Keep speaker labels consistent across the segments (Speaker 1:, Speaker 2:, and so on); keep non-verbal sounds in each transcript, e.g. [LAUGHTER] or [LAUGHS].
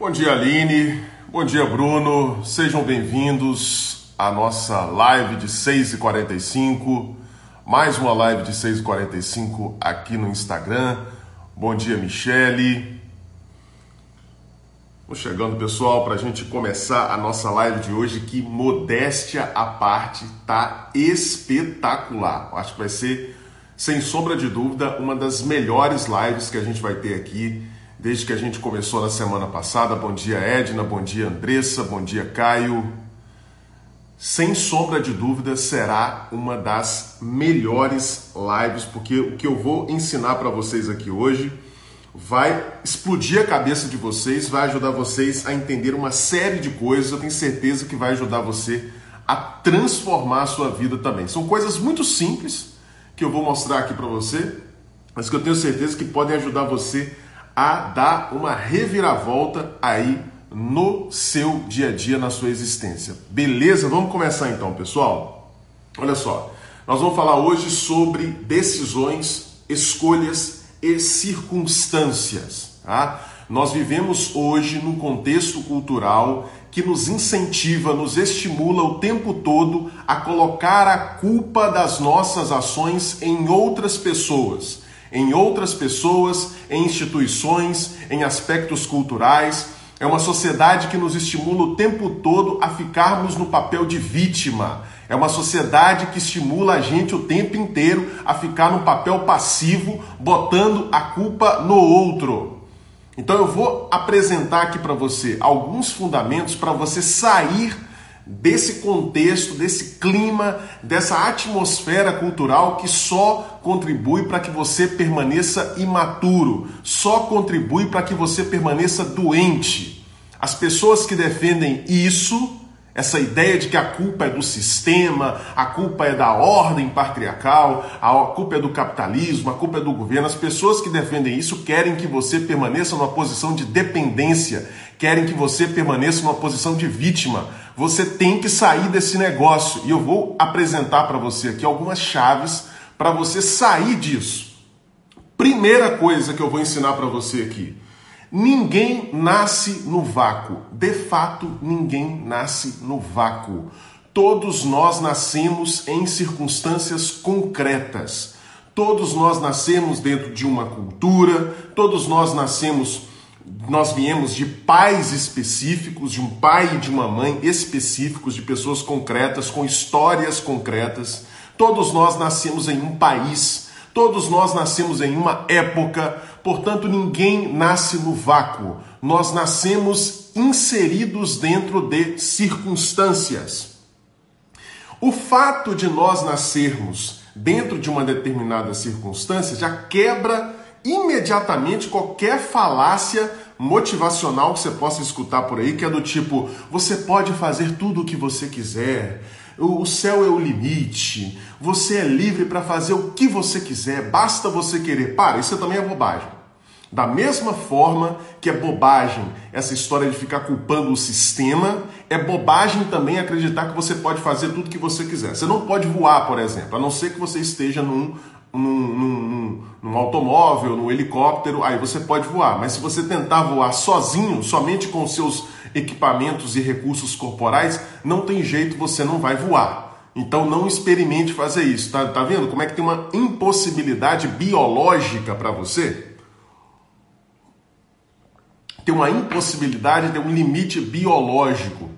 Speaker 1: Bom dia, Aline. Bom dia, Bruno. Sejam bem-vindos à nossa live de 6h45. Mais uma live de 6h45 aqui no Instagram. Bom dia, Michele. Vamos chegando, pessoal, para a gente começar a nossa live de hoje, que modéstia à parte, tá espetacular. Acho que vai ser, sem sombra de dúvida, uma das melhores lives que a gente vai ter aqui desde que a gente começou na semana passada. Bom dia, Edna, bom dia, Andressa, bom dia, Caio. Sem sombra de dúvida, será uma das melhores lives, porque o que eu vou ensinar para vocês aqui hoje vai explodir a cabeça de vocês, vai ajudar vocês a entender uma série de coisas. Eu tenho certeza que vai ajudar você a transformar a sua vida também. São coisas muito simples que eu vou mostrar aqui para você, mas que eu tenho certeza que podem ajudar você a dar uma reviravolta aí no seu dia a dia, na sua existência. Beleza? Vamos começar então, pessoal? Olha só, nós vamos falar hoje sobre decisões, escolhas e circunstâncias. Tá? Nós vivemos hoje num contexto cultural que nos incentiva, nos estimula o tempo todo a colocar a culpa das nossas ações em outras pessoas em outras pessoas, em instituições, em aspectos culturais. É uma sociedade que nos estimula o tempo todo a ficarmos no papel de vítima. É uma sociedade que estimula a gente o tempo inteiro a ficar no papel passivo, botando a culpa no outro. Então eu vou apresentar aqui para você alguns fundamentos para você sair desse contexto, desse clima, dessa atmosfera cultural que só contribui para que você permaneça imaturo, só contribui para que você permaneça doente. As pessoas que defendem isso, essa ideia de que a culpa é do sistema, a culpa é da ordem patriarcal, a culpa é do capitalismo, a culpa é do governo, as pessoas que defendem isso querem que você permaneça numa posição de dependência, querem que você permaneça numa posição de vítima você tem que sair desse negócio. E eu vou apresentar para você aqui algumas chaves para você sair disso. Primeira coisa que eu vou ensinar para você aqui. Ninguém nasce no vácuo. De fato, ninguém nasce no vácuo. Todos nós nascemos em circunstâncias concretas. Todos nós nascemos dentro de uma cultura, todos nós nascemos nós viemos de pais específicos, de um pai e de uma mãe específicos, de pessoas concretas, com histórias concretas. Todos nós nascemos em um país, todos nós nascemos em uma época, portanto, ninguém nasce no vácuo. Nós nascemos inseridos dentro de circunstâncias. O fato de nós nascermos dentro de uma determinada circunstância já quebra imediatamente qualquer falácia motivacional que você possa escutar por aí, que é do tipo: você pode fazer tudo o que você quiser, o céu é o limite, você é livre para fazer o que você quiser, basta você querer. Para, isso também é bobagem. Da mesma forma que é bobagem essa história de ficar culpando o sistema, é bobagem também acreditar que você pode fazer tudo que você quiser. Você não pode voar, por exemplo, a não ser que você esteja num num, num, num, automóvel, num helicóptero, aí você pode voar. Mas se você tentar voar sozinho, somente com seus equipamentos e recursos corporais, não tem jeito, você não vai voar. Então não experimente fazer isso. Tá, tá vendo como é que tem uma impossibilidade biológica para você? Tem uma impossibilidade, tem um limite biológico.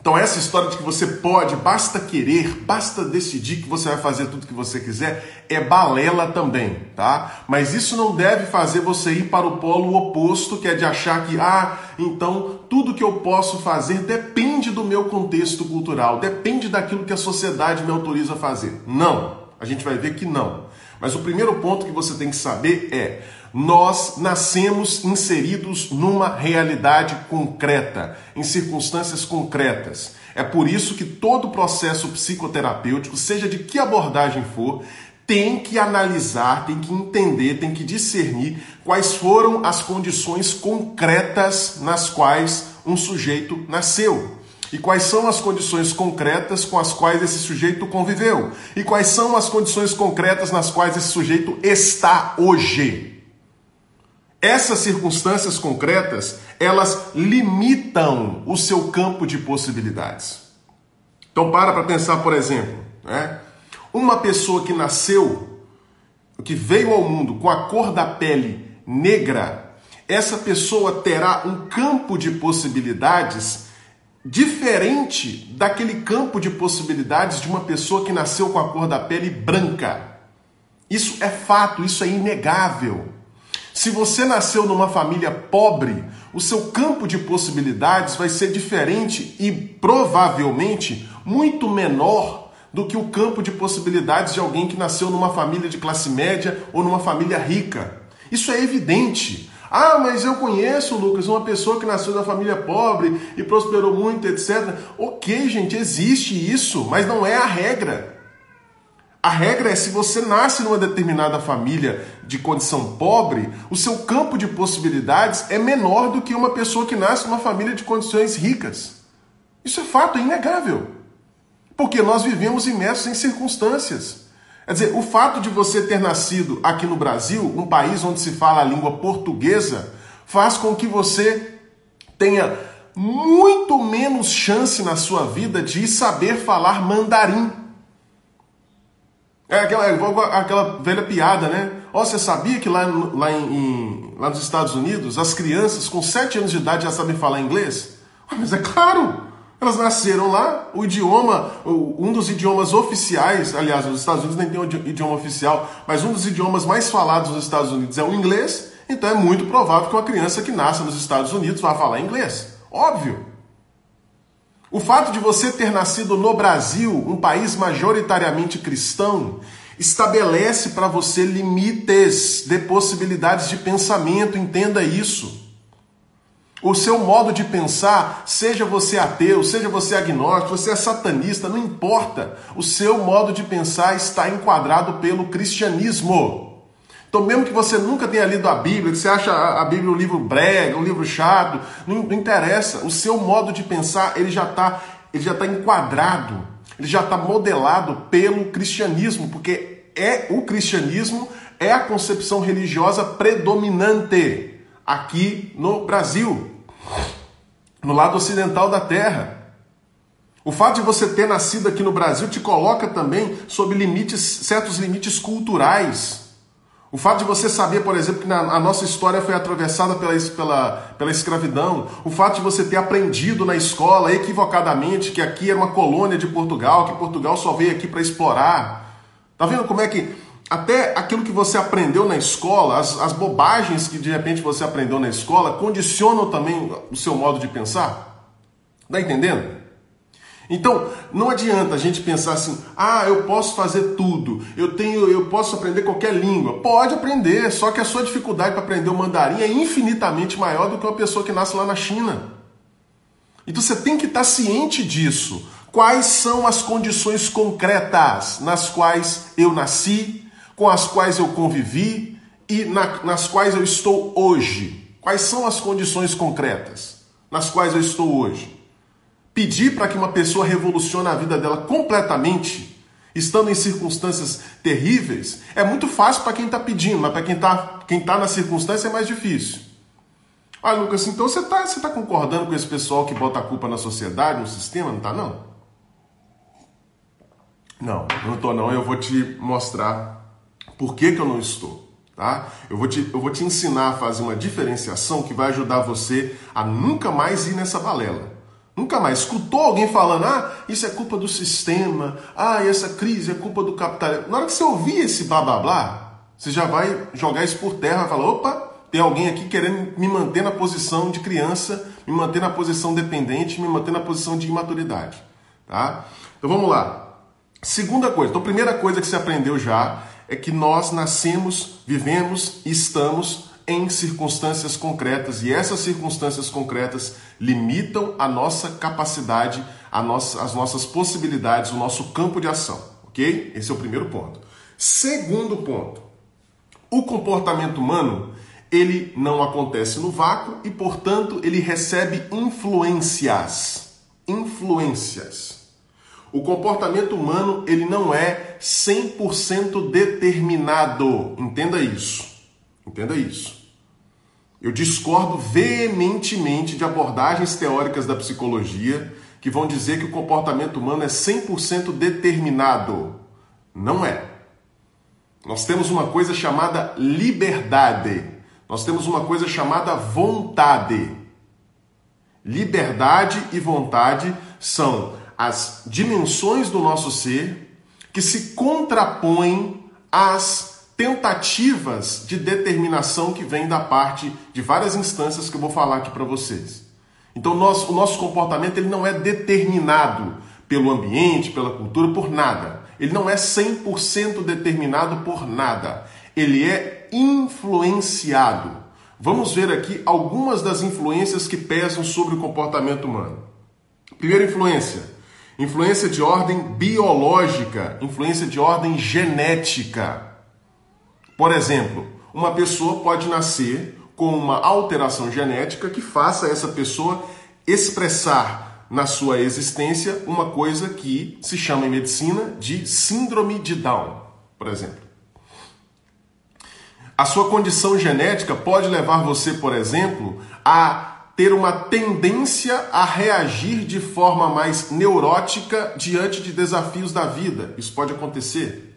Speaker 1: Então, essa história de que você pode, basta querer, basta decidir que você vai fazer tudo que você quiser, é balela também, tá? Mas isso não deve fazer você ir para o polo oposto, que é de achar que, ah, então tudo que eu posso fazer depende do meu contexto cultural, depende daquilo que a sociedade me autoriza a fazer. Não, a gente vai ver que não. Mas o primeiro ponto que você tem que saber é: nós nascemos inseridos numa realidade concreta, em circunstâncias concretas. É por isso que todo processo psicoterapêutico, seja de que abordagem for, tem que analisar, tem que entender, tem que discernir quais foram as condições concretas nas quais um sujeito nasceu. E quais são as condições concretas com as quais esse sujeito conviveu? E quais são as condições concretas nas quais esse sujeito está hoje? Essas circunstâncias concretas, elas limitam o seu campo de possibilidades. Então para para pensar, por exemplo, né? uma pessoa que nasceu, que veio ao mundo com a cor da pele negra, essa pessoa terá um campo de possibilidades diferente daquele campo de possibilidades de uma pessoa que nasceu com a cor da pele branca. Isso é fato, isso é inegável. Se você nasceu numa família pobre, o seu campo de possibilidades vai ser diferente e provavelmente muito menor do que o campo de possibilidades de alguém que nasceu numa família de classe média ou numa família rica. Isso é evidente. Ah, mas eu conheço, Lucas, uma pessoa que nasceu da família pobre e prosperou muito, etc. Ok, gente, existe isso, mas não é a regra. A regra é se você nasce numa determinada família de condição pobre, o seu campo de possibilidades é menor do que uma pessoa que nasce numa família de condições ricas. Isso é fato, é inegável. Porque nós vivemos imersos em circunstâncias. Quer dizer, o fato de você ter nascido aqui no Brasil, um país onde se fala a língua portuguesa, faz com que você tenha muito menos chance na sua vida de saber falar mandarim. É aquela, é aquela velha piada, né? Ó, oh, você sabia que lá, lá, em, lá nos Estados Unidos as crianças com 7 anos de idade já sabem falar inglês? Mas é claro! Elas nasceram lá, o idioma, um dos idiomas oficiais, aliás, os Estados Unidos nem tem um idioma oficial, mas um dos idiomas mais falados nos Estados Unidos é o inglês, então é muito provável que uma criança que nasça nos Estados Unidos vá falar inglês. Óbvio. O fato de você ter nascido no Brasil, um país majoritariamente cristão, estabelece para você limites de possibilidades de pensamento, entenda isso. O seu modo de pensar, seja você ateu, seja você agnóstico, você é satanista, não importa. O seu modo de pensar está enquadrado pelo cristianismo. Então, mesmo que você nunca tenha lido a Bíblia, que você acha a Bíblia um livro brega, um livro chato, não, não interessa. O seu modo de pensar ele já está ele já está enquadrado, ele já está modelado pelo cristianismo, porque é o cristianismo é a concepção religiosa predominante aqui no Brasil, no lado ocidental da Terra. O fato de você ter nascido aqui no Brasil te coloca também sob limites, certos limites culturais. O fato de você saber, por exemplo, que a nossa história foi atravessada pela, pela, pela escravidão, o fato de você ter aprendido na escola equivocadamente que aqui era uma colônia de Portugal, que Portugal só veio aqui para explorar. Tá vendo como é que até aquilo que você aprendeu na escola, as, as bobagens que de repente você aprendeu na escola, condicionam também o seu modo de pensar? Tá entendendo? Então, não adianta a gente pensar assim: "Ah, eu posso fazer tudo. Eu tenho, eu posso aprender qualquer língua". Pode aprender, só que a sua dificuldade para aprender o mandarim é infinitamente maior do que uma pessoa que nasce lá na China. Então você tem que estar ciente disso. Quais são as condições concretas nas quais eu nasci, com as quais eu convivi e na, nas quais eu estou hoje? Quais são as condições concretas nas quais eu estou hoje? Pedir para que uma pessoa revolucione a vida dela completamente, estando em circunstâncias terríveis, é muito fácil para quem está pedindo, mas para quem está quem tá na circunstância é mais difícil. Ah, Lucas, então você está você tá concordando com esse pessoal que bota a culpa na sociedade, no sistema? Não está, não? Não, não estou não. Eu vou te mostrar por que, que eu não estou. Tá? Eu, vou te, eu vou te ensinar a fazer uma diferenciação que vai ajudar você a nunca mais ir nessa balela. Nunca mais escutou alguém falando, ah, isso é culpa do sistema, ah, essa crise é culpa do capitalismo. Na hora que você ouvir esse blá blá blá, você já vai jogar isso por terra e falar, opa, tem alguém aqui querendo me manter na posição de criança, me manter na posição dependente, me manter na posição de imaturidade. Tá? Então vamos lá. Segunda coisa, então primeira coisa que você aprendeu já é que nós nascemos, vivemos e estamos em circunstâncias concretas e essas circunstâncias concretas limitam a nossa capacidade, a nossa, as nossas possibilidades, o nosso campo de ação, ok? Esse é o primeiro ponto. Segundo ponto, o comportamento humano ele não acontece no vácuo e, portanto, ele recebe influências. Influências. O comportamento humano ele não é 100% determinado. Entenda isso. Entenda isso. Eu discordo veementemente de abordagens teóricas da psicologia que vão dizer que o comportamento humano é 100% determinado. Não é. Nós temos uma coisa chamada liberdade. Nós temos uma coisa chamada vontade. Liberdade e vontade são as dimensões do nosso ser que se contrapõem às tentativas de determinação que vêm da parte de várias instâncias que eu vou falar aqui para vocês. Então, o nosso comportamento ele não é determinado pelo ambiente, pela cultura, por nada. Ele não é 100% determinado por nada. Ele é influenciado. Vamos ver aqui algumas das influências que pesam sobre o comportamento humano. Primeira influência: influência de ordem biológica, influência de ordem genética. Por exemplo, uma pessoa pode nascer com uma alteração genética que faça essa pessoa expressar na sua existência uma coisa que se chama em medicina de síndrome de Down, por exemplo. A sua condição genética pode levar você, por exemplo, a ter uma tendência a reagir de forma mais neurótica diante de desafios da vida. Isso pode acontecer.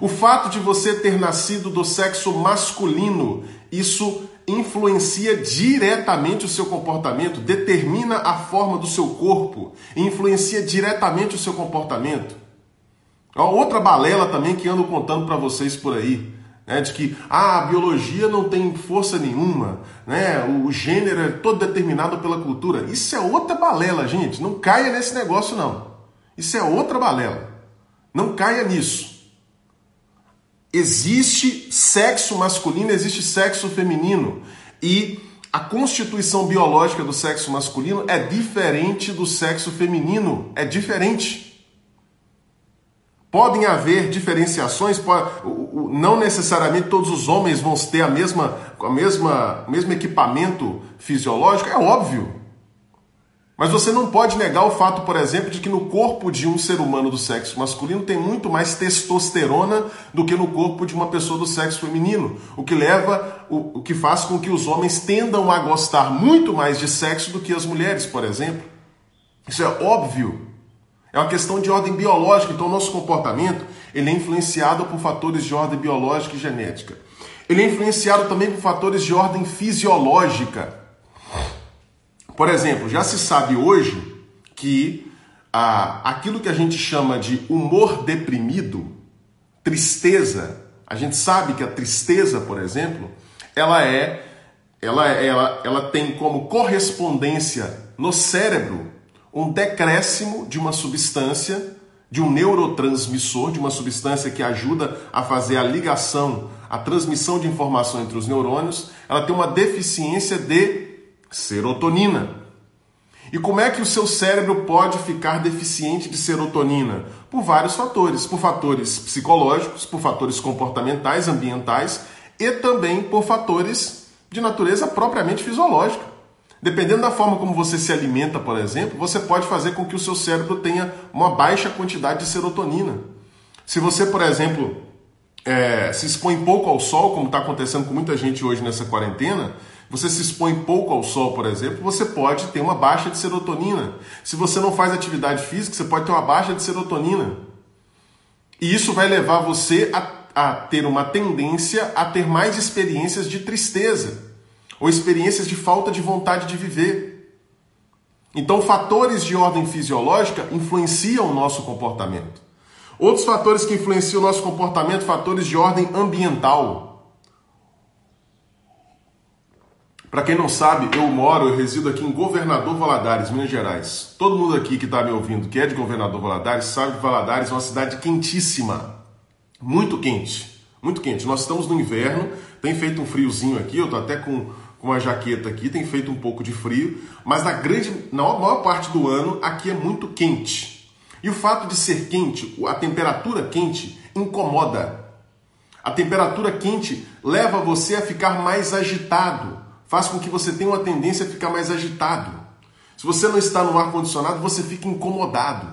Speaker 1: O fato de você ter nascido do sexo masculino, isso influencia diretamente o seu comportamento, determina a forma do seu corpo, influencia diretamente o seu comportamento. Outra balela também que ando contando para vocês por aí, né, de que ah, a biologia não tem força nenhuma, né, o gênero é todo determinado pela cultura. Isso é outra balela, gente. Não caia nesse negócio, não. Isso é outra balela. Não caia nisso. Existe sexo masculino, existe sexo feminino. E a constituição biológica do sexo masculino é diferente do sexo feminino. É diferente. Podem haver diferenciações, não necessariamente todos os homens vão ter a mesma, a mesma, o mesmo equipamento fisiológico, é óbvio. Mas você não pode negar o fato, por exemplo, de que no corpo de um ser humano do sexo masculino tem muito mais testosterona do que no corpo de uma pessoa do sexo feminino, o que leva, o, o que faz com que os homens tendam a gostar muito mais de sexo do que as mulheres, por exemplo. Isso é óbvio. É uma questão de ordem biológica, então o nosso comportamento ele é influenciado por fatores de ordem biológica e genética. Ele é influenciado também por fatores de ordem fisiológica. Por exemplo, já se sabe hoje que ah, aquilo que a gente chama de humor deprimido, tristeza, a gente sabe que a tristeza, por exemplo, ela é, ela, ela, ela tem como correspondência no cérebro um decréscimo de uma substância, de um neurotransmissor, de uma substância que ajuda a fazer a ligação, a transmissão de informação entre os neurônios, ela tem uma deficiência de serotonina. E como é que o seu cérebro pode ficar deficiente de serotonina? Por vários fatores, por fatores psicológicos, por fatores comportamentais, ambientais e também por fatores de natureza propriamente fisiológica. Dependendo da forma como você se alimenta, por exemplo, você pode fazer com que o seu cérebro tenha uma baixa quantidade de serotonina. Se você, por exemplo, é, se expõe pouco ao sol, como está acontecendo com muita gente hoje nessa quarentena, você se expõe pouco ao sol, por exemplo, você pode ter uma baixa de serotonina. Se você não faz atividade física, você pode ter uma baixa de serotonina. E isso vai levar você a, a ter uma tendência a ter mais experiências de tristeza ou experiências de falta de vontade de viver. Então, fatores de ordem fisiológica influenciam o nosso comportamento. Outros fatores que influenciam o nosso comportamento, fatores de ordem ambiental. Para quem não sabe, eu moro, eu resido aqui em Governador Valadares, Minas Gerais. Todo mundo aqui que está me ouvindo, que é de Governador Valadares, sabe que Valadares é uma cidade quentíssima. Muito quente. Muito quente. Nós estamos no inverno, tem feito um friozinho aqui, eu estou até com, com uma jaqueta aqui, tem feito um pouco de frio, mas na grande, na maior parte do ano, aqui é muito quente. E o fato de ser quente, a temperatura quente, incomoda. A temperatura quente leva você a ficar mais agitado faz com que você tenha uma tendência a ficar mais agitado. Se você não está no ar condicionado, você fica incomodado.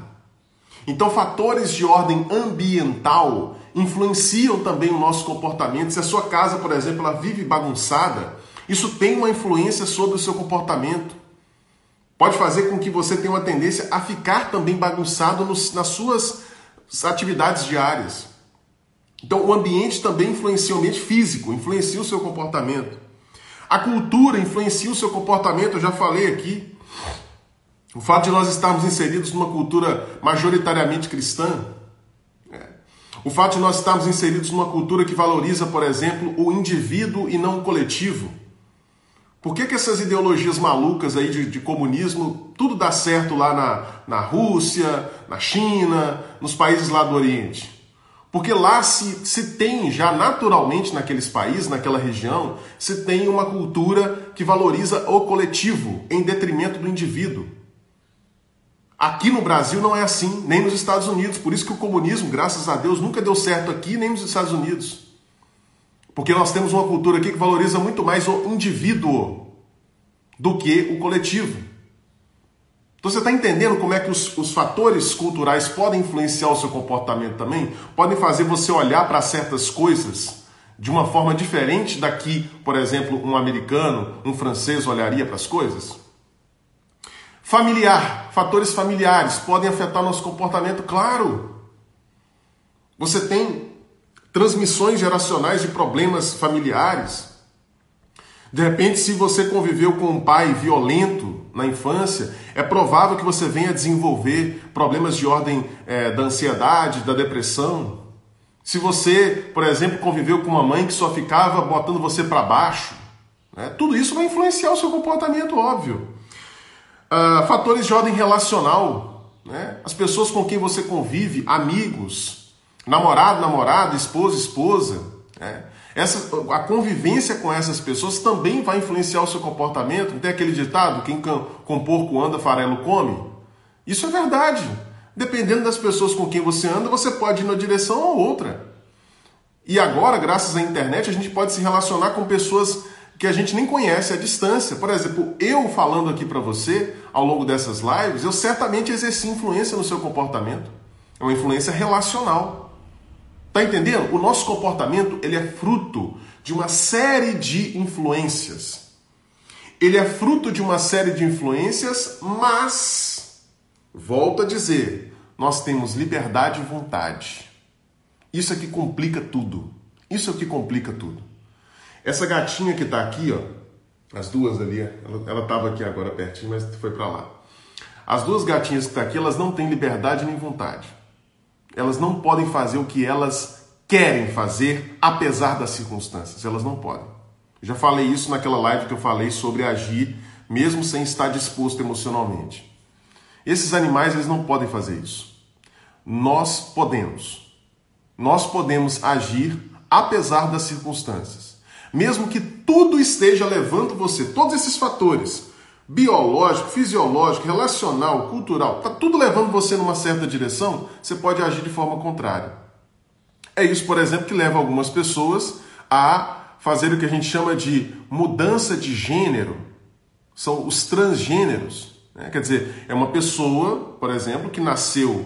Speaker 1: Então, fatores de ordem ambiental influenciam também o nosso comportamento. Se a sua casa, por exemplo, ela vive bagunçada, Isso tem uma influência sobre o seu comportamento. Pode fazer com que você tenha uma tendência a ficar também bagunçado nos, nas suas atividades diárias. Então, o ambiente também influencia o ambiente físico, influencia o seu comportamento. A cultura influencia o seu comportamento, eu já falei aqui. O fato de nós estarmos inseridos numa cultura majoritariamente cristã, é. o fato de nós estarmos inseridos numa cultura que valoriza, por exemplo, o indivíduo e não o coletivo. Por que, que essas ideologias malucas aí de, de, comunismo, tudo dá certo lá na, na Rússia, na China, nos países lá do Oriente? Porque lá se, se tem já naturalmente naqueles países, naquela região, se tem uma cultura que valoriza o coletivo em detrimento do indivíduo. Aqui no Brasil não é assim, nem nos Estados Unidos. Por isso que o comunismo, graças a Deus, nunca deu certo aqui nem nos Estados Unidos. Porque nós temos uma cultura aqui que valoriza muito mais o indivíduo do que o coletivo. Então você está entendendo como é que os, os, fatores culturais podem influenciar o seu comportamento também? Podem fazer você olhar para certas coisas de uma forma diferente da que, por exemplo, um americano, um francês olharia para as coisas? Familiar, fatores familiares podem afetar nosso comportamento, claro. Você tem transmissões geracionais de problemas familiares. De repente, se você conviveu com um pai violento na infância, é provável que você venha desenvolver problemas de ordem é, da ansiedade, da depressão. Se você, por exemplo, conviveu com uma mãe que só ficava botando você para baixo, né, tudo isso vai influenciar o seu comportamento, óbvio. Uh, fatores de ordem relacional, né, as pessoas com quem você convive, amigos, namorado, namorada, esposa, esposa. Né? Essa, a convivência com essas pessoas também vai influenciar o seu comportamento. Tem aquele ditado: quem com porco anda, farelo come? Isso é verdade. Dependendo das pessoas com quem você anda, você pode ir numa direção ou outra. E agora, graças à internet, a gente pode se relacionar com pessoas que a gente nem conhece à distância. Por exemplo, eu falando aqui para você ao longo dessas lives, eu certamente exerci influência no seu comportamento. É uma influência relacional. Tá entendendo? O nosso comportamento ele é fruto de uma série de influências. Ele é fruto de uma série de influências, mas volto a dizer, nós temos liberdade e vontade. Isso é que complica tudo. Isso é o que complica tudo. Essa gatinha que está aqui, ó, as duas ali, ela estava aqui agora pertinho, mas foi para lá. As duas gatinhas que tá aqui, elas não têm liberdade nem vontade. Elas não podem fazer o que elas querem fazer, apesar das circunstâncias. Elas não podem. Já falei isso naquela live que eu falei sobre agir, mesmo sem estar disposto emocionalmente. Esses animais eles não podem fazer isso. Nós podemos. Nós podemos agir apesar das circunstâncias. Mesmo que tudo esteja levando você, todos esses fatores, biológico, fisiológico, relacional, cultural, está tudo levando você numa certa direção, você pode agir de forma contrária. É isso, por exemplo, que leva algumas pessoas a fazer o que a gente chama de mudança de gênero. São os transgêneros. Né? Quer dizer, é uma pessoa, por exemplo, que nasceu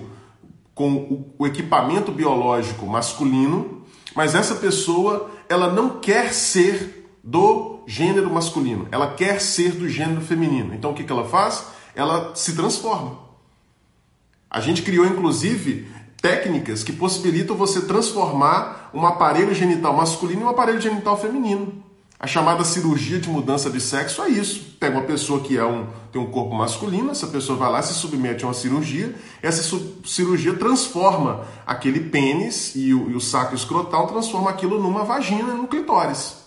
Speaker 1: com o equipamento biológico masculino, mas essa pessoa ela não quer ser do gênero masculino, ela quer ser do gênero feminino. Então o que, que ela faz? Ela se transforma. A gente criou inclusive técnicas que possibilitam você transformar um aparelho genital masculino em um aparelho genital feminino. A chamada cirurgia de mudança de sexo é isso. Pega uma pessoa que é um, tem um corpo masculino, essa pessoa vai lá, se submete a uma cirurgia, essa cirurgia transforma aquele pênis e o, e o saco escrotal, transforma aquilo numa vagina, no clitóris.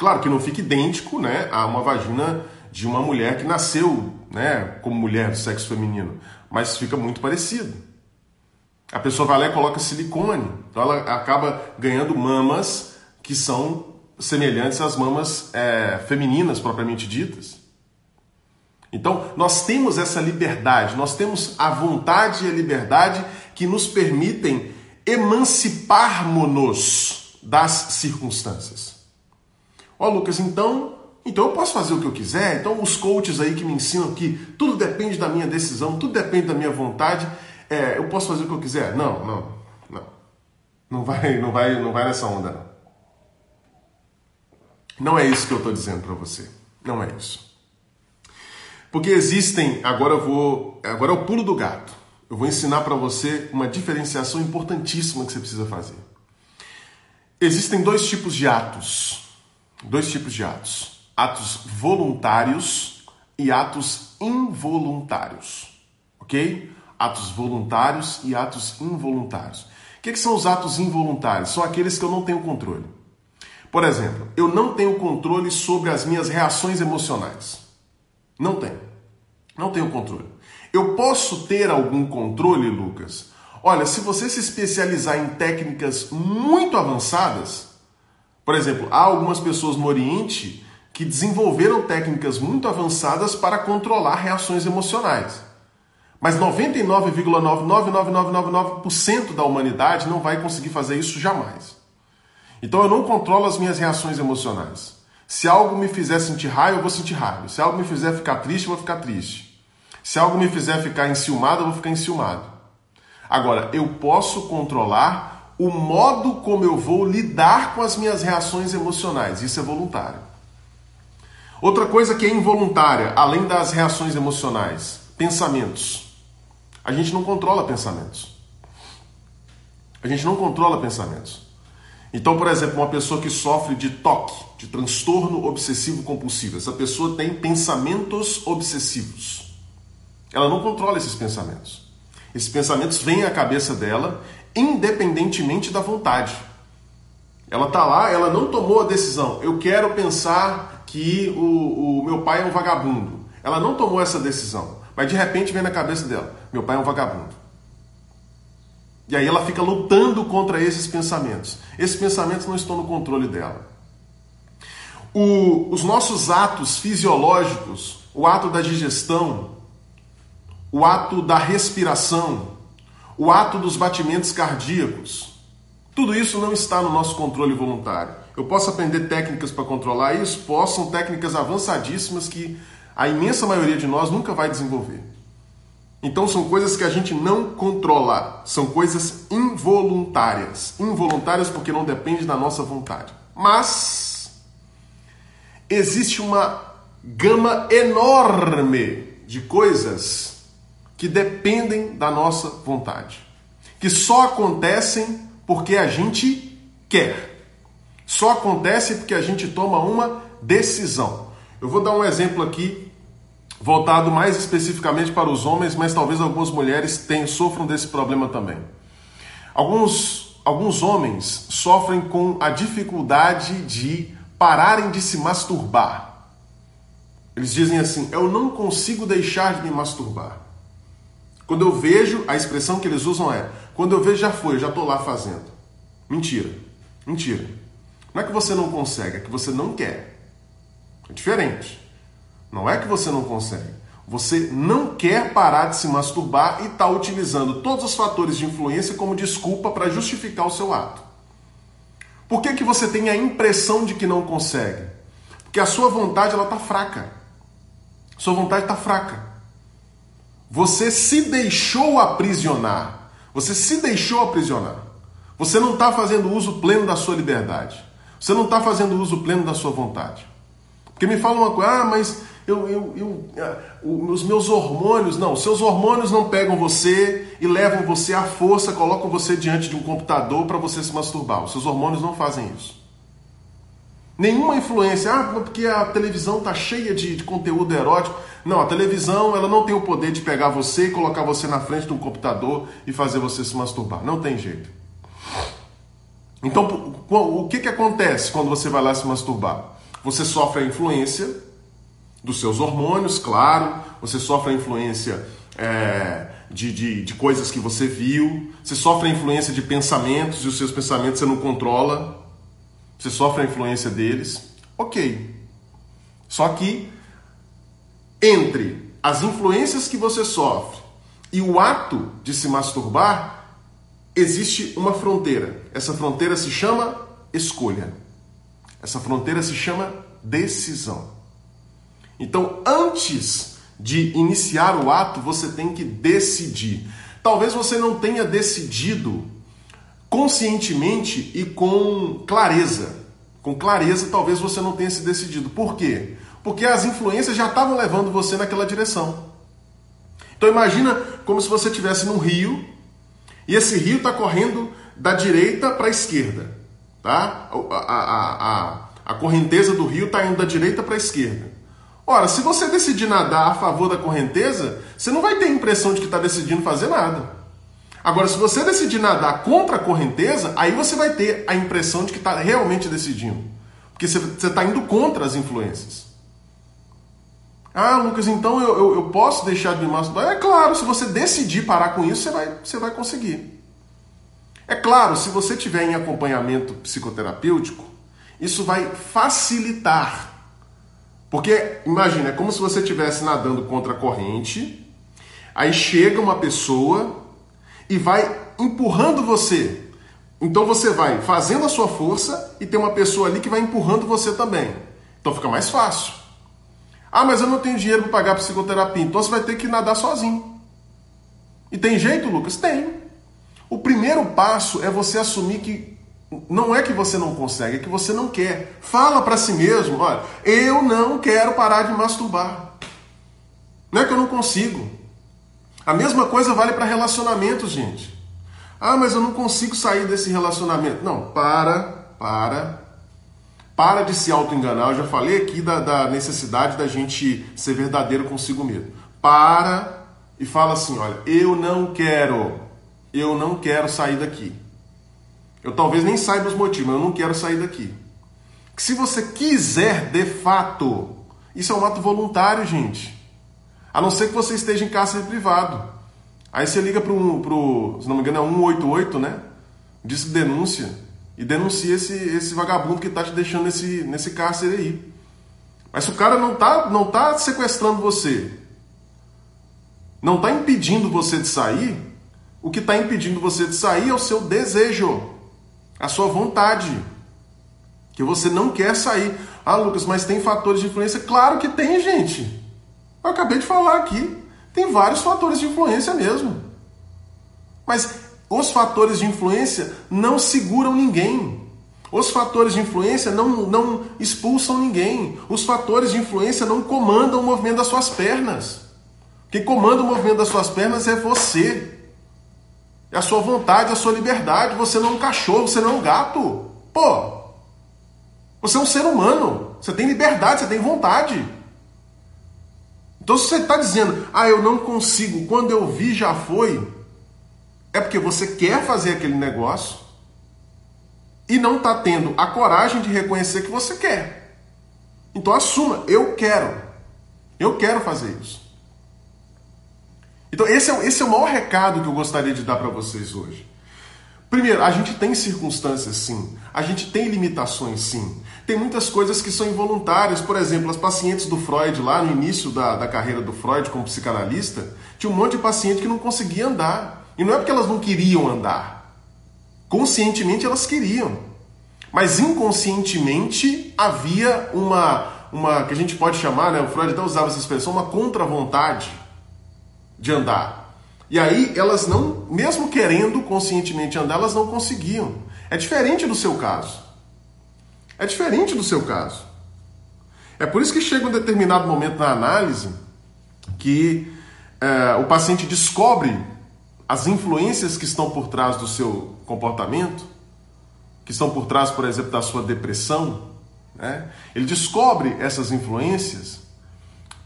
Speaker 1: Claro que não fica idêntico né, a uma vagina de uma mulher que nasceu né, como mulher do sexo feminino, mas fica muito parecido. A pessoa vai lá e coloca silicone, então ela acaba ganhando mamas que são semelhantes às mamas é, femininas propriamente ditas. Então, nós temos essa liberdade, nós temos a vontade e a liberdade que nos permitem emanciparmos-nos das circunstâncias. Ó, oh, Lucas, então, então eu posso fazer o que eu quiser? Então os coaches aí que me ensinam que tudo depende da minha decisão, tudo depende da minha vontade, é, eu posso fazer o que eu quiser? Não, não, não. Não vai, [LAUGHS] não vai, não vai nessa onda, não. Não é isso que eu estou dizendo para você. Não é isso. Porque existem. Agora eu vou. Agora é o pulo do gato. Eu vou ensinar para você uma diferenciação importantíssima que você precisa fazer. Existem dois tipos de atos. Dois tipos de atos: atos voluntários e atos involuntários. Ok? Atos voluntários e atos involuntários. O que, que são os atos involuntários? São aqueles que eu não tenho controle. Por exemplo, eu não tenho controle sobre as minhas reações emocionais. Não tenho. Não tenho controle. Eu posso ter algum controle, Lucas? Olha, se você se especializar em técnicas muito avançadas, por exemplo, há algumas pessoas no Oriente que desenvolveram técnicas muito avançadas para controlar reações emocionais. Mas 99,99999% da humanidade não vai conseguir fazer isso jamais. Então eu não controlo as minhas reações emocionais. Se algo me fizer sentir raiva, eu vou sentir raiva. Se algo me fizer ficar triste, eu vou ficar triste. Se algo me fizer ficar enciumado, eu vou ficar enciumado. Agora, eu posso controlar o modo como eu vou lidar com as minhas reações emocionais. Isso é voluntário. Outra coisa que é involuntária, além das reações emocionais, pensamentos. A gente não controla pensamentos. A gente não controla pensamentos. Então, por exemplo, uma pessoa que sofre de TOC, de transtorno obsessivo compulsivo, essa pessoa tem pensamentos obsessivos. Ela não controla esses pensamentos. Esses pensamentos vêm à cabeça dela independentemente da vontade. Ela está lá, ela não tomou a decisão. Eu quero pensar que o, o meu pai é um vagabundo. Ela não tomou essa decisão, mas de repente vem na cabeça dela: meu pai é um vagabundo. E aí ela fica lutando contra esses pensamentos. Esses pensamentos não estão no controle dela. O, os nossos atos fisiológicos, o ato da digestão, o ato da respiração, o ato dos batimentos cardíacos, tudo isso não está no nosso controle voluntário. Eu posso aprender técnicas para controlar isso? Posso, são técnicas avançadíssimas que a imensa maioria de nós nunca vai desenvolver. Então são coisas que a gente não controla, são coisas involuntárias. Involuntárias porque não depende da nossa vontade. Mas existe uma gama enorme de coisas que dependem da nossa vontade, que só acontecem porque a gente quer. Só acontece porque a gente toma uma decisão. Eu vou dar um exemplo aqui voltado mais especificamente para os homens, mas talvez algumas mulheres tenham, sofram desse problema também. Alguns, alguns homens sofrem com a dificuldade de pararem de se masturbar. Eles dizem assim: Eu não consigo deixar de me masturbar. Quando eu vejo, a expressão que eles usam é: Quando eu vejo, já foi, já estou lá fazendo. Mentira. Mentira. Não é que você não consegue, é que você não quer. É diferente. Não é que você não consegue. Você não quer parar de se masturbar e está utilizando todos os fatores de influência como desculpa para justificar o seu ato. Por que, que você tem a impressão de que não consegue? Porque a sua vontade ela está fraca. Sua vontade está fraca. Você se deixou aprisionar. Você se deixou aprisionar. Você não está fazendo uso pleno da sua liberdade. Você não está fazendo uso pleno da sua vontade. Porque me fala uma coisa, ah, mas eu, eu, eu, ah, os meus hormônios, não, seus hormônios não pegam você e levam você à força, colocam você diante de um computador para você se masturbar. Os seus hormônios não fazem isso. Nenhuma influência, ah, porque a televisão está cheia de, de conteúdo erótico. Não, a televisão ela não tem o poder de pegar você e colocar você na frente de um computador e fazer você se masturbar. Não tem jeito. Então, o que, que acontece quando você vai lá se masturbar? Você sofre a influência dos seus hormônios, claro, você sofre a influência é, de, de, de coisas que você viu, você sofre a influência de pensamentos e os seus pensamentos você não controla, você sofre a influência deles, ok. Só que entre as influências que você sofre e o ato de se masturbar, existe uma fronteira. Essa fronteira se chama escolha. Essa fronteira se chama decisão. Então, antes de iniciar o ato, você tem que decidir. Talvez você não tenha decidido conscientemente e com clareza. com clareza, talvez você não tenha se decidido. Por quê? Porque as influências já estavam levando você naquela direção. Então imagina como se você estivesse num rio e esse rio está correndo da direita para a esquerda. Tá? A, a, a, a correnteza do rio está indo da direita para a esquerda. Ora, se você decidir nadar a favor da correnteza, você não vai ter a impressão de que está decidindo fazer nada. Agora, se você decidir nadar contra a correnteza, aí você vai ter a impressão de que está realmente decidindo. Porque você está indo contra as influências. Ah, Lucas, então eu, eu, eu posso deixar de me masturbar? É claro, se você decidir parar com isso, você vai, você vai conseguir. É claro, se você tiver em acompanhamento psicoterapêutico, isso vai facilitar. Porque, imagina, é como se você estivesse nadando contra a corrente, aí chega uma pessoa e vai empurrando você. Então você vai fazendo a sua força e tem uma pessoa ali que vai empurrando você também. Então fica mais fácil. Ah, mas eu não tenho dinheiro para pagar psicoterapia, então você vai ter que nadar sozinho. E tem jeito, Lucas? Tem. O primeiro passo é você assumir que não é que você não consegue, é que você não quer. Fala para si mesmo, olha, eu não quero parar de masturbar. Não é que eu não consigo. A mesma coisa vale para relacionamentos, gente. Ah, mas eu não consigo sair desse relacionamento. Não, para, para. Para de se auto-enganar. Eu já falei aqui da, da necessidade da gente ser verdadeiro consigo mesmo. Para e fala assim: olha, eu não quero, eu não quero sair daqui. Eu talvez nem saiba os motivos, mas eu não quero sair daqui. Se você quiser de fato, isso é um ato voluntário, gente. A não ser que você esteja em cárcere privado. Aí você liga para o, se não me engano, é 188, né? Diz denúncia. E denuncia esse, esse vagabundo que está te deixando nesse, nesse cárcere aí. Mas se o cara não está não tá sequestrando você, não está impedindo você de sair, o que está impedindo você de sair é o seu desejo, a sua vontade. Que você não quer sair. Ah, Lucas, mas tem fatores de influência? Claro que tem, gente. Eu acabei de falar aqui. Tem vários fatores de influência mesmo. Mas os fatores de influência não seguram ninguém. Os fatores de influência não, não expulsam ninguém. Os fatores de influência não comandam o movimento das suas pernas. Quem comanda o movimento das suas pernas é você. É a sua vontade, a sua liberdade. Você não é um cachorro, você não é um gato. Pô, você é um ser humano. Você tem liberdade, você tem vontade. Então, se você está dizendo, ah, eu não consigo, quando eu vi já foi, é porque você quer fazer aquele negócio e não está tendo a coragem de reconhecer que você quer. Então, assuma, eu quero. Eu quero fazer isso. Então, esse é, esse é o maior recado que eu gostaria de dar para vocês hoje. Primeiro, a gente tem circunstâncias sim, a gente tem limitações sim. Tem muitas coisas que são involuntárias, por exemplo, as pacientes do Freud, lá no início da, da carreira do Freud como psicanalista, tinha um monte de paciente que não conseguia andar. E não é porque elas não queriam andar. Conscientemente elas queriam. Mas inconscientemente havia uma, uma que a gente pode chamar, né, o Freud até usava essa expressão, uma contra-vontade de andar. E aí elas não, mesmo querendo conscientemente andar, elas não conseguiam. É diferente do seu caso. É diferente do seu caso. É por isso que chega um determinado momento na análise que é, o paciente descobre as influências que estão por trás do seu comportamento, que estão por trás, por exemplo, da sua depressão. Né? Ele descobre essas influências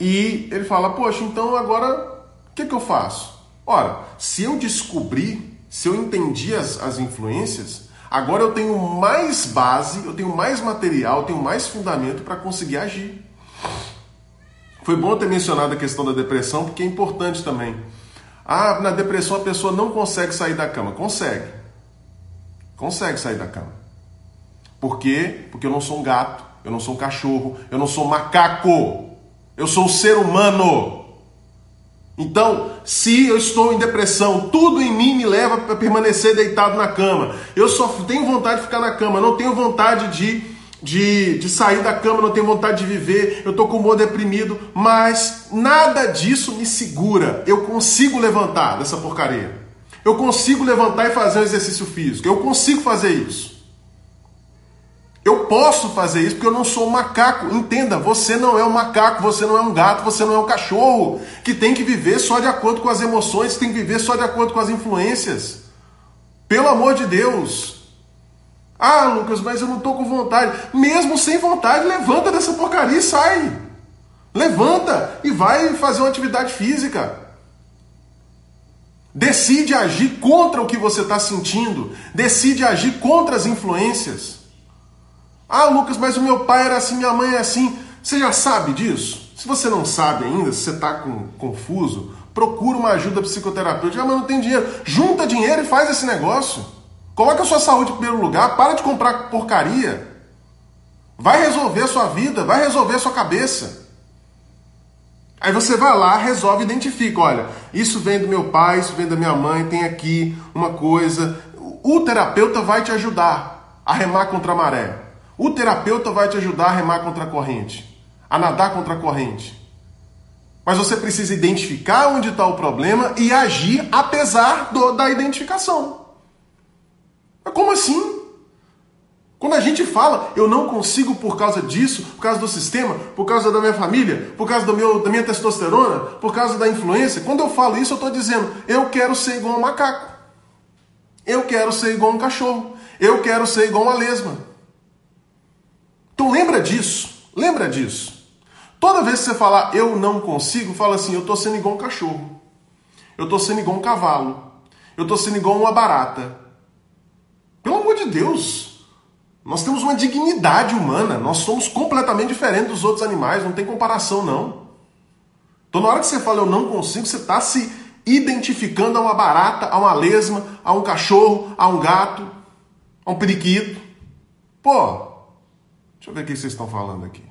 Speaker 1: e ele fala: Poxa, então agora o que, que eu faço? Ora, se eu descobri, se eu entendi as, as influências, agora eu tenho mais base, eu tenho mais material, eu tenho mais fundamento para conseguir agir. Foi bom ter mencionado a questão da depressão, porque é importante também. Ah, na depressão a pessoa não consegue sair da cama. Consegue. Consegue sair da cama. Por quê? Porque eu não sou um gato, eu não sou um cachorro, eu não sou um macaco. Eu sou um ser humano. Então, se eu estou em depressão, tudo em mim me leva para permanecer deitado na cama. Eu só tenho vontade de ficar na cama, não tenho vontade de, de, de sair da cama, não tenho vontade de viver, eu estou com o humor deprimido, mas nada disso me segura. Eu consigo levantar dessa porcaria. Eu consigo levantar e fazer um exercício físico. Eu consigo fazer isso. Eu posso fazer isso porque eu não sou um macaco. Entenda, você não é um macaco, você não é um gato, você não é um cachorro que tem que viver só de acordo com as emoções, tem que viver só de acordo com as influências. Pelo amor de Deus. Ah, Lucas, mas eu não estou com vontade. Mesmo sem vontade, levanta dessa porcaria e sai. Levanta e vai fazer uma atividade física. Decide agir contra o que você está sentindo. Decide agir contra as influências. Ah, Lucas, mas o meu pai era assim, minha mãe é assim. Você já sabe disso? Se você não sabe ainda, se você está confuso, procura uma ajuda psicoterapêutica. Ah, mas não tem dinheiro. Junta dinheiro e faz esse negócio. Coloca a sua saúde em primeiro lugar. Para de comprar porcaria. Vai resolver a sua vida, vai resolver a sua cabeça. Aí você vai lá, resolve, identifica, olha, isso vem do meu pai, isso vem da minha mãe, tem aqui uma coisa. O terapeuta vai te ajudar a remar contra a maré. O terapeuta vai te ajudar a remar contra a corrente, a nadar contra a corrente. Mas você precisa identificar onde está o problema e agir apesar do, da identificação. Mas como assim? Quando a gente fala, eu não consigo por causa disso, por causa do sistema, por causa da minha família, por causa do meu, da minha testosterona, por causa da influência, quando eu falo isso, eu estou dizendo, eu quero ser igual um macaco. Eu quero ser igual um cachorro. Eu quero ser igual uma lesma. Então lembra disso, lembra disso. Toda vez que você falar eu não consigo, fala assim, eu estou sendo igual um cachorro. Eu estou sendo igual um cavalo. Eu estou sendo igual uma barata. Pelo amor de Deus. Nós temos uma dignidade humana. Nós somos completamente diferentes dos outros animais. Não tem comparação, não. Então, na hora que você fala eu não consigo, você está se identificando a uma barata, a uma lesma, a um cachorro, a um gato, a um periquito. Pô, Deixa eu ver o que vocês estão falando aqui.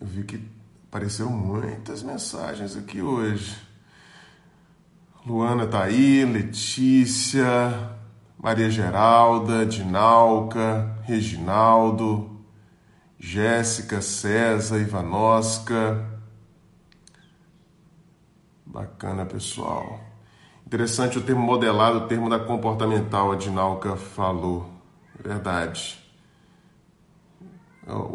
Speaker 1: Eu vi que apareceram muitas mensagens aqui hoje. Luana tá aí, Letícia, Maria Geralda, Dinalca, Reginaldo, Jéssica, César, Ivanosca. Bacana, pessoal. Interessante o termo modelado, o termo da comportamental, a Dinalca falou. Verdade.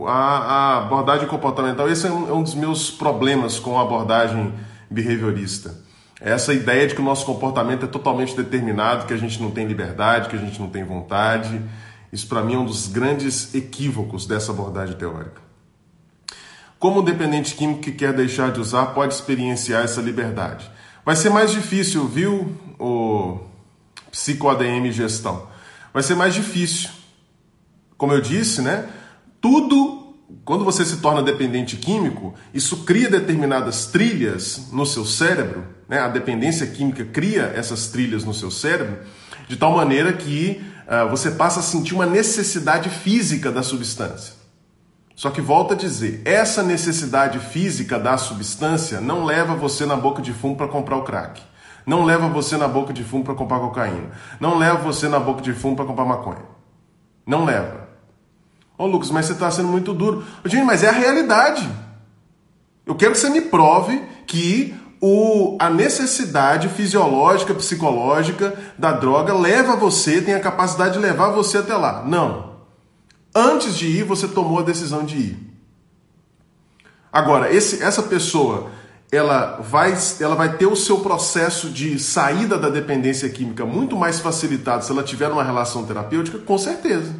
Speaker 1: A, abordagem comportamental, esse é um, é um dos meus problemas com a abordagem behaviorista. É essa ideia de que o nosso comportamento é totalmente determinado, que a gente não tem liberdade, que a gente não tem vontade. Isso, para mim, é um dos grandes equívocos dessa abordagem teórica. Como o dependente químico que quer deixar de usar pode experienciar essa liberdade? Vai ser mais difícil, viu, o psico-ADM gestão. Vai ser mais difícil. Como eu disse, né? Tudo, quando você se torna dependente químico, isso cria determinadas trilhas no seu cérebro, né? A dependência química cria essas trilhas no seu cérebro, de tal maneira que uh, você passa a sentir uma necessidade física da substância. Só que volta a dizer, essa necessidade física da substância não leva você na boca de fumo para comprar o crack. Não leva você na boca de fumo para comprar cocaína. Não leva você na boca de fumo para comprar maconha. Não leva. Ô Lucas, mas você está sendo muito duro. Gente, mas é a realidade. Eu quero que você me prove que o, a necessidade fisiológica, psicológica da droga leva você, tem a capacidade de levar você até lá. Não. Antes de ir, você tomou a decisão de ir. Agora, esse, essa pessoa, ela vai, ela vai ter o seu processo de saída da dependência química muito mais facilitado se ela tiver uma relação terapêutica? Com certeza.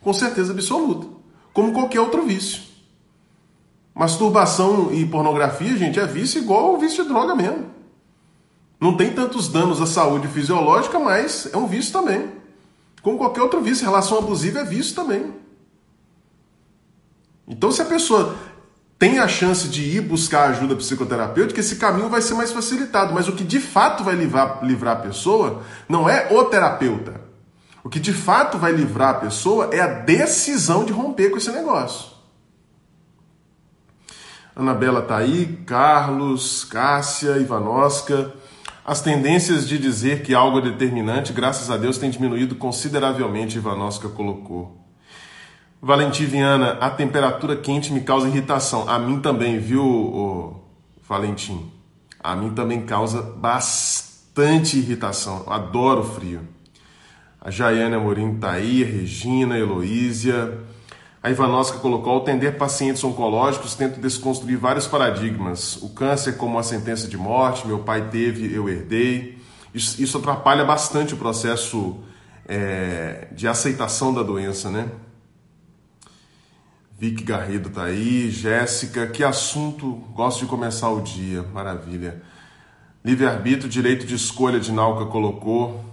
Speaker 1: Com certeza absoluta. Como qualquer outro vício. Masturbação e pornografia, gente, é vício igual ao vício de droga mesmo. Não tem tantos danos à saúde fisiológica, mas é um vício também. Como qualquer outro vício, relação abusiva é vício também. Então, se a pessoa tem a chance de ir buscar ajuda psicoterapêutica, esse caminho vai ser mais facilitado. Mas o que de fato vai livrar, livrar a pessoa não é o terapeuta. O que de fato vai livrar a pessoa é a decisão de romper com esse negócio. Anabela tá aí, Carlos, Cássia, Ivanosca. As tendências de dizer que algo é determinante, graças a Deus, têm diminuído consideravelmente, Ivanosca colocou. Valentim Viana, a temperatura quente me causa irritação. A mim também, viu, Valentim? A mim também causa bastante irritação. Eu adoro frio. A Jaiane Amorim tá aí, Regina, Heloísia. A Ivanovska colocou: ao atender pacientes oncológicos, tento desconstruir vários paradigmas. O câncer como uma sentença de morte, meu pai teve, eu herdei. Isso, isso atrapalha bastante o processo é, de aceitação da doença, né? Vicky Garrido tá aí, Jéssica, que assunto, gosto de começar o dia, maravilha. Livre-arbítrio, direito de escolha de Nauca colocou.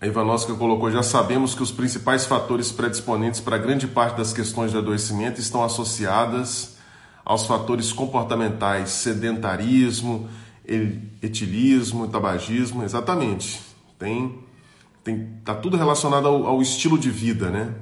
Speaker 1: A Ivanovska colocou, já sabemos que os principais fatores predisponentes para grande parte das questões de adoecimento estão associadas aos fatores comportamentais, sedentarismo, etilismo, tabagismo, exatamente. Tem, tem, tá tudo relacionado ao, ao estilo de vida, né?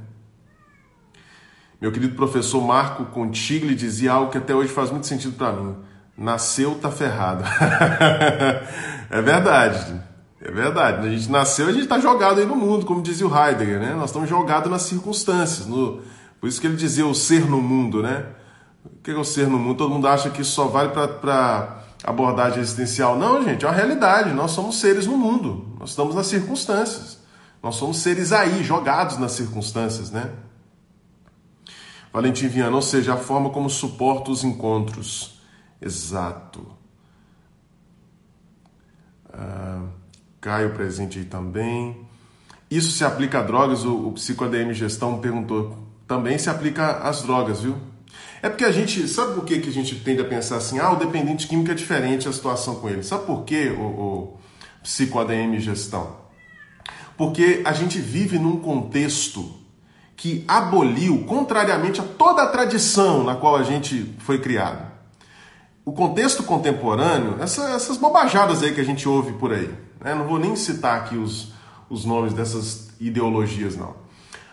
Speaker 1: Meu querido professor Marco Contigli dizia algo que até hoje faz muito sentido para mim. Nasceu, tá ferrado. [LAUGHS] é verdade. É verdade. A gente nasceu, a gente está jogado aí no mundo, como dizia o Heidegger, né? Nós estamos jogados nas circunstâncias. No... Por isso que ele dizia o ser no mundo, né? O que é o ser no mundo? Todo mundo acha que isso só vale para abordagem existencial. Não, gente, é uma realidade. Nós somos seres no mundo. Nós estamos nas circunstâncias. Nós somos seres aí, jogados nas circunstâncias, né? Valentim Viana, ou seja, a forma como suporta os encontros. Exato. Ah, Caio presente aí também. Isso se aplica a drogas? O, o PsicoADM Gestão perguntou. Também se aplica às drogas, viu? É porque a gente. Sabe por que, que a gente tende a pensar assim? Ah, o dependente químico é diferente a situação com ele. Sabe por quê, o, o PsicoADM Gestão? Porque a gente vive num contexto que aboliu, contrariamente a toda a tradição na qual a gente foi criado. O contexto contemporâneo, essa, essas bobajadas aí que a gente ouve por aí, né? não vou nem citar aqui os, os nomes dessas ideologias, não.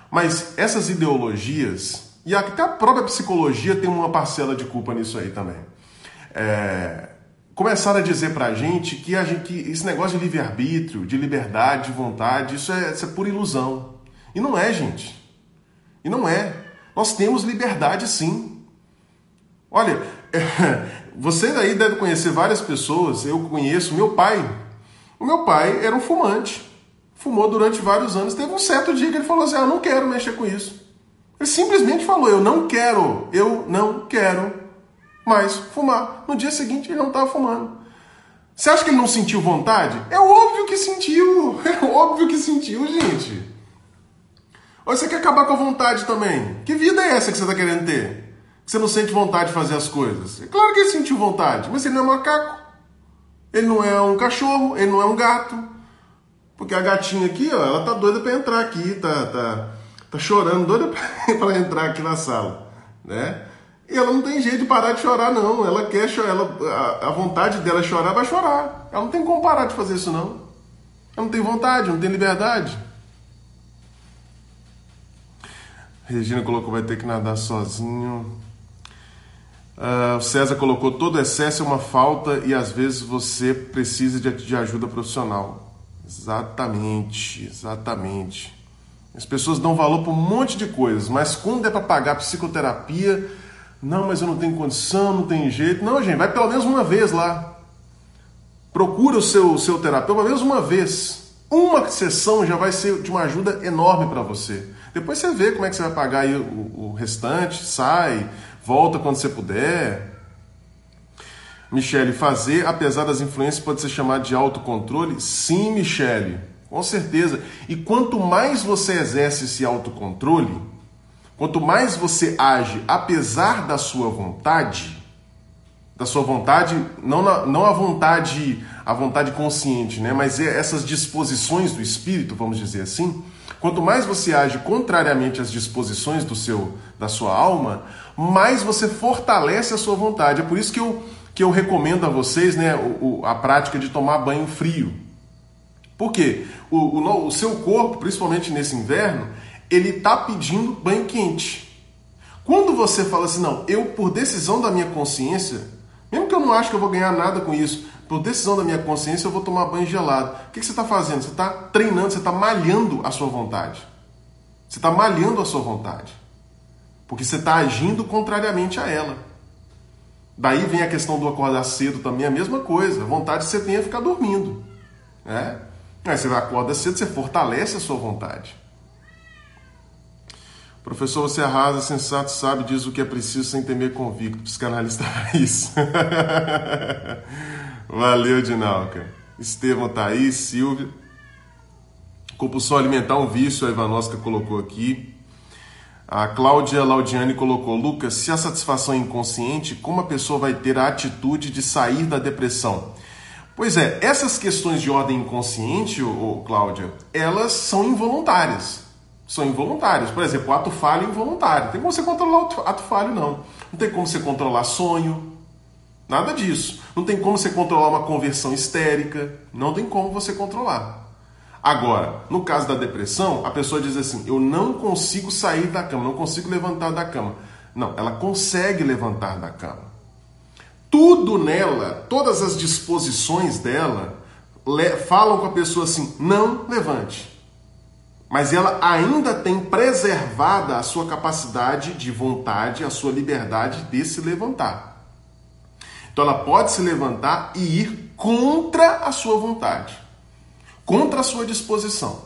Speaker 1: Mas essas ideologias, e até a própria psicologia tem uma parcela de culpa nisso aí também. É, começaram a dizer pra gente gente que esse negócio de livre-arbítrio, de liberdade, de vontade, isso é, isso é pura ilusão. E não é, gente. E não é. Nós temos liberdade sim. Olha, [LAUGHS] você aí deve conhecer várias pessoas, eu conheço meu pai. O meu pai era um fumante. Fumou durante vários anos. Teve um certo dia que ele falou assim: ah, Eu não quero mexer com isso. Ele simplesmente falou: Eu não quero, eu não quero mais fumar. No dia seguinte ele não estava fumando. Você acha que ele não sentiu vontade? É óbvio que sentiu. [LAUGHS] É óbvio que sentiu, gente. Ou você quer acabar com a vontade também? Que vida é essa que você está querendo ter? Que você não sente vontade de fazer as coisas? É claro que ele sentiu vontade, mas ele não é macaco. Ele não é um cachorro, ele não é um gato. Porque a gatinha aqui, ó, ela tá doida para entrar aqui, tá, tá, tá chorando, doida para [LAUGHS] entrar aqui na sala, né? E ela não tem jeito de parar de chorar, não. Ela quer chorar, ela, a, a vontade dela é chorar, vai chorar. Ela não tem como parar de fazer isso, não. Ela não tem vontade, não tem liberdade. Regina colocou vai ter que nadar sozinho. Uh, César colocou todo excesso é uma falta e às vezes você precisa de, de ajuda profissional. Exatamente, exatamente. As pessoas dão valor para um monte de coisas, mas quando é para pagar psicoterapia, não, mas eu não tenho condição, não tem jeito. Não, gente, vai pelo menos uma vez lá. Procura o seu, o seu terapeuta pelo menos uma vez. Uma sessão já vai ser de uma ajuda enorme para você. Depois você vê como é que você vai pagar o, o restante, sai, volta quando você puder. Michele, fazer, apesar das influências, pode ser chamado de autocontrole? Sim, Michele, com certeza. E quanto mais você exerce esse autocontrole, quanto mais você age apesar da sua vontade, da sua vontade, não, na, não a vontade, a vontade consciente, né? Mas é essas disposições do espírito, vamos dizer assim, Quanto mais você age contrariamente às disposições do seu, da sua alma, mais você fortalece a sua vontade. É por isso que eu, que eu recomendo a vocês né, o, o, a prática de tomar banho frio. Por quê? O, o, o seu corpo, principalmente nesse inverno, ele está pedindo banho quente. Quando você fala assim, não, eu por decisão da minha consciência, mesmo que eu não acho que eu vou ganhar nada com isso, por decisão da minha consciência, eu vou tomar banho gelado. O que você está fazendo? Você está treinando, você está malhando a sua vontade. Você está malhando a sua vontade. Porque você está agindo contrariamente a ela. Daí vem a questão do acordar cedo também, a mesma coisa. A vontade que você tem é ficar dormindo. Né? Aí você acorda cedo, você fortalece a sua vontade. Professor, você arrasa, sensato, sabe, diz o que é preciso sem temer convicto. Psicanalista [LAUGHS] raiz. Valeu, Dinalca. Estevão, Thaís, Silvio. Compulsão alimentar um vício, a Ivanosca colocou aqui. A Cláudia Laudiane colocou: Lucas, se a satisfação é inconsciente, como a pessoa vai ter a atitude de sair da depressão? Pois é, essas questões de ordem inconsciente, ô, Cláudia, elas são involuntárias são involuntários. Por exemplo, o ato falho é involuntário. Não tem como você controlar o ato falho, não. Não tem como você controlar sonho. Nada disso. Não tem como você controlar uma conversão histérica. Não tem como você controlar. Agora, no caso da depressão, a pessoa diz assim: eu não consigo sair da cama, não consigo levantar da cama. Não, ela consegue levantar da cama. Tudo nela, todas as disposições dela, falam com a pessoa assim: não levante mas ela ainda tem preservada a sua capacidade de vontade, a sua liberdade de se levantar. Então ela pode se levantar e ir contra a sua vontade, contra a sua disposição.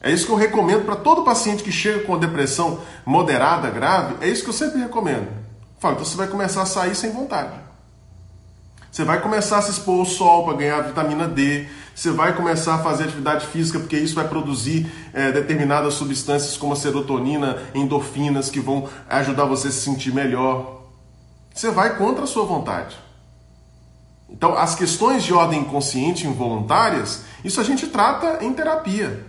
Speaker 1: É isso que eu recomendo para todo paciente que chega com depressão moderada, grave, é isso que eu sempre recomendo. Fala, então você vai começar a sair sem vontade. Você vai começar a se expor ao sol para ganhar vitamina D, você vai começar a fazer atividade física porque isso vai produzir é, determinadas substâncias como a serotonina, endorfinas que vão ajudar você a se sentir melhor. Você vai contra a sua vontade. Então, as questões de ordem inconsciente involuntárias, isso a gente trata em terapia.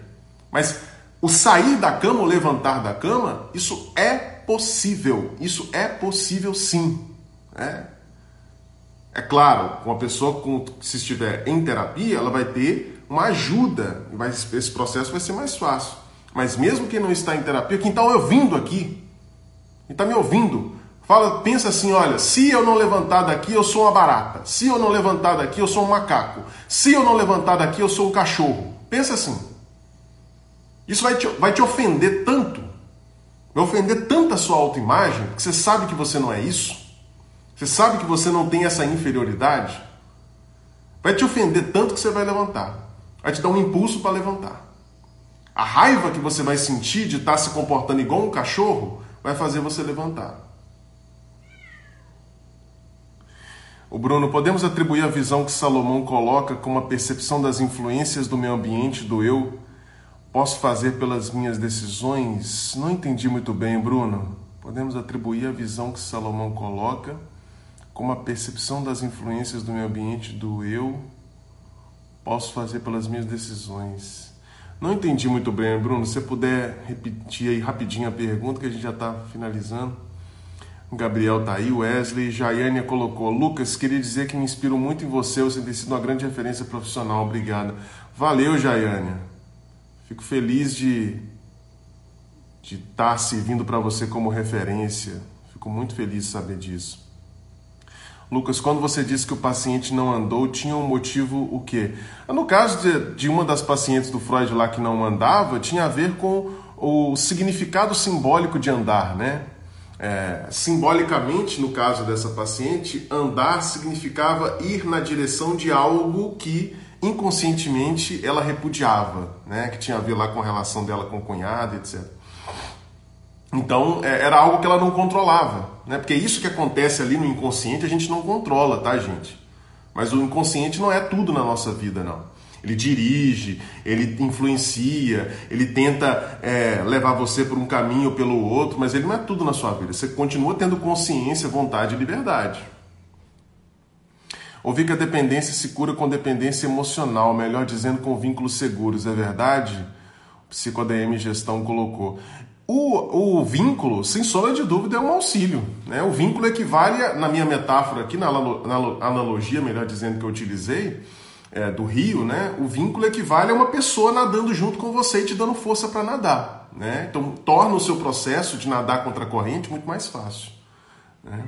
Speaker 1: Mas o sair da cama, o levantar da cama, isso é possível. Isso é possível sim. É. É claro, uma pessoa com, se estiver em terapia, ela vai ter uma ajuda, vai, esse processo vai ser mais fácil. Mas mesmo quem não está em terapia, quem está ouvindo aqui, quem está me ouvindo, fala, pensa assim, olha, se eu não levantar daqui, eu sou uma barata. Se eu não levantar daqui, eu sou um macaco. Se eu não levantar daqui, eu sou um cachorro. Pensa assim. Isso vai te, vai te ofender tanto, vai ofender tanto a sua autoimagem, que você sabe que você não é isso. Você sabe que você não tem essa inferioridade? Vai te ofender tanto que você vai levantar. Vai te dar um impulso para levantar. A raiva que você vai sentir de estar tá se comportando igual um cachorro vai fazer você levantar. O Bruno, podemos atribuir a visão que Salomão coloca como a percepção das influências do meio ambiente, do eu, posso fazer pelas minhas decisões? Não entendi muito bem, Bruno. Podemos atribuir a visão que Salomão coloca como a percepção das influências do meio ambiente do eu posso fazer pelas minhas decisões. Não entendi muito bem, Bruno. Se você puder repetir aí rapidinho a pergunta, que a gente já está finalizando. Gabriel tá aí, Wesley, Jaiane colocou. Lucas, queria dizer que me inspiro muito em você, você tem sido uma grande referência profissional. Obrigado. Valeu, Jaiane. Fico feliz de de estar tá servindo para você como referência. Fico muito feliz de saber disso. Lucas, quando você disse que o paciente não andou, tinha um motivo o quê? No caso de, de uma das pacientes do Freud lá que não andava, tinha a ver com o significado simbólico de andar, né? É, simbolicamente, no caso dessa paciente, andar significava ir na direção de algo que inconscientemente ela repudiava, né? Que tinha a ver lá com a relação dela com o cunhado, etc. Então é, era algo que ela não controlava, né? Porque isso que acontece ali no inconsciente a gente não controla, tá, gente? Mas o inconsciente não é tudo na nossa vida, não. Ele dirige, ele influencia, ele tenta é, levar você por um caminho ou pelo outro, mas ele não é tudo na sua vida. Você continua tendo consciência, vontade e liberdade. Ouvir que a dependência se cura com dependência emocional, melhor dizendo, com vínculos seguros, é verdade? Psicodm Gestão colocou. O, o vínculo, sem sombra de dúvida, é um auxílio. Né? O vínculo equivale, na minha metáfora aqui, na, analogia, melhor dizendo, que eu utilizei, é, do rio, né? o vínculo equivale a uma pessoa nadando junto com você e te dando força para nadar. Né? Então, torna o seu processo de nadar contra a corrente muito mais fácil. Né?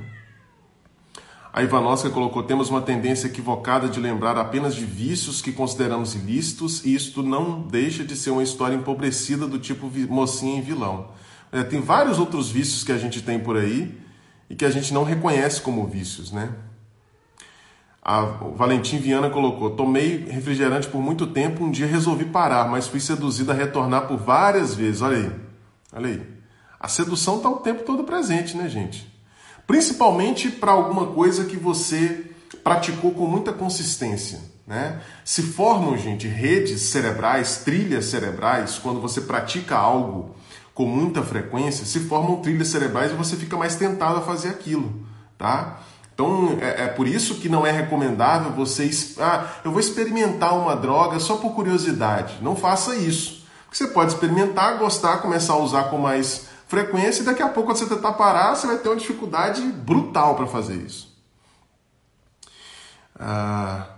Speaker 1: A Ivanovska colocou: temos uma tendência equivocada de lembrar apenas de vícios que consideramos ilícitos, e isto não deixa de ser uma história empobrecida do tipo mocinha e vilão. É, tem vários outros vícios que a gente tem por aí e que a gente não reconhece como vícios, né? A Valentim Viana colocou: Tomei refrigerante por muito tempo, um dia resolvi parar, mas fui seduzida a retornar por várias vezes. Olha aí, olha aí. A sedução está o tempo todo presente, né, gente? Principalmente para alguma coisa que você praticou com muita consistência. Né? Se formam, gente, redes cerebrais, trilhas cerebrais, quando você pratica algo com muita frequência, se formam trilhas cerebrais e você fica mais tentado a fazer aquilo. Tá? Então é, é, por isso que não é recomendável você. Ah, eu vou experimentar uma droga só por curiosidade. Não faça isso. Você pode experimentar, gostar, começar a usar com mais frequência e daqui a pouco, quando você tentar parar, você vai ter uma dificuldade brutal para fazer isso. Ah,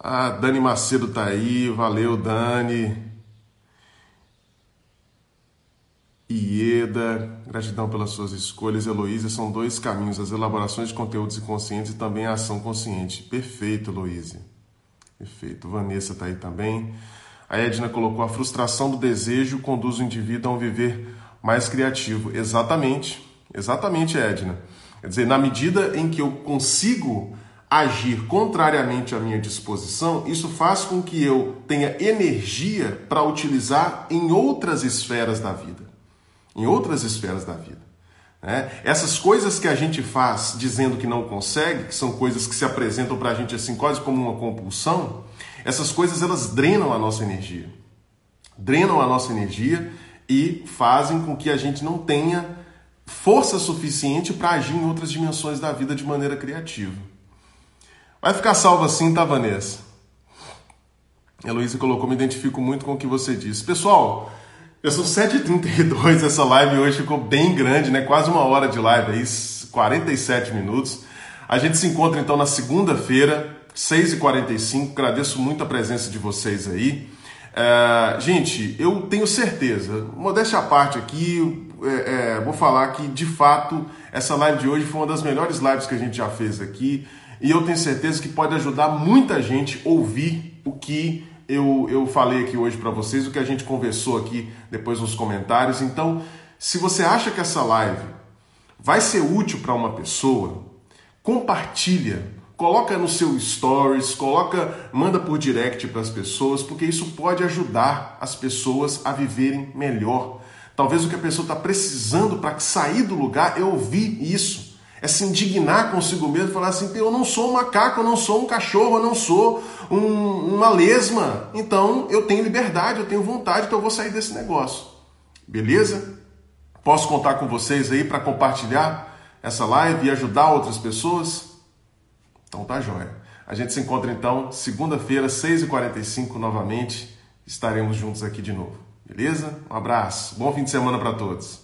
Speaker 1: ah, Dani Macedo tá aí, valeu Dani. Ieda, gratidão pelas suas escolhas. Heloísa, são dois caminhos, as elaborações de conteúdos inconscientes e também a ação consciente. Perfeito, Heloísa. Perfeito. Vanessa está aí também. A Edna colocou: a frustração do desejo conduz o indivíduo a um viver mais criativo. Exatamente, exatamente, Edna. Quer dizer, na medida em que eu consigo agir contrariamente à minha disposição, isso faz com que eu tenha energia para utilizar em outras esferas da vida em outras esferas da vida. Né? Essas coisas que a gente faz dizendo que não consegue, que são coisas que se apresentam para a gente assim quase como uma compulsão, essas coisas elas drenam a nossa energia. Drenam a nossa energia e fazem com que a gente não tenha força suficiente para agir em outras dimensões da vida de maneira criativa. Vai ficar salvo assim, tá, Vanessa? Heloísa colocou: me identifico muito com o que você disse. Pessoal, eu sou 7h32, essa live hoje ficou bem grande, né? Quase uma hora de live aí, 47 minutos. A gente se encontra então na segunda-feira, 6h45. Agradeço muito a presença de vocês aí. É, gente, eu tenho certeza, modéstia à parte aqui, é, é, vou falar que de fato essa live de hoje foi uma das melhores lives que a gente já fez aqui e eu tenho certeza que pode ajudar muita gente a ouvir o que eu, eu falei aqui hoje para vocês, o que a gente conversou aqui depois nos comentários. Então, se você acha que essa live vai ser útil para uma pessoa, compartilha, coloca no seu stories, coloca, manda por direct para as pessoas, porque isso pode ajudar as pessoas a viverem melhor. Talvez o que a pessoa está precisando para sair do lugar é ouvir isso é se indignar consigo mesmo, falar assim: eu não sou um macaco, eu não sou um cachorro, eu não sou um, uma lesma. Então eu tenho liberdade, eu tenho vontade, então eu vou sair desse negócio. Beleza? Posso contar com vocês aí para compartilhar essa live e ajudar outras pessoas? Então tá jóia. A gente se encontra então segunda-feira, 6h45 novamente. Estaremos juntos aqui de novo. Beleza? Um abraço. Bom fim de semana para todos.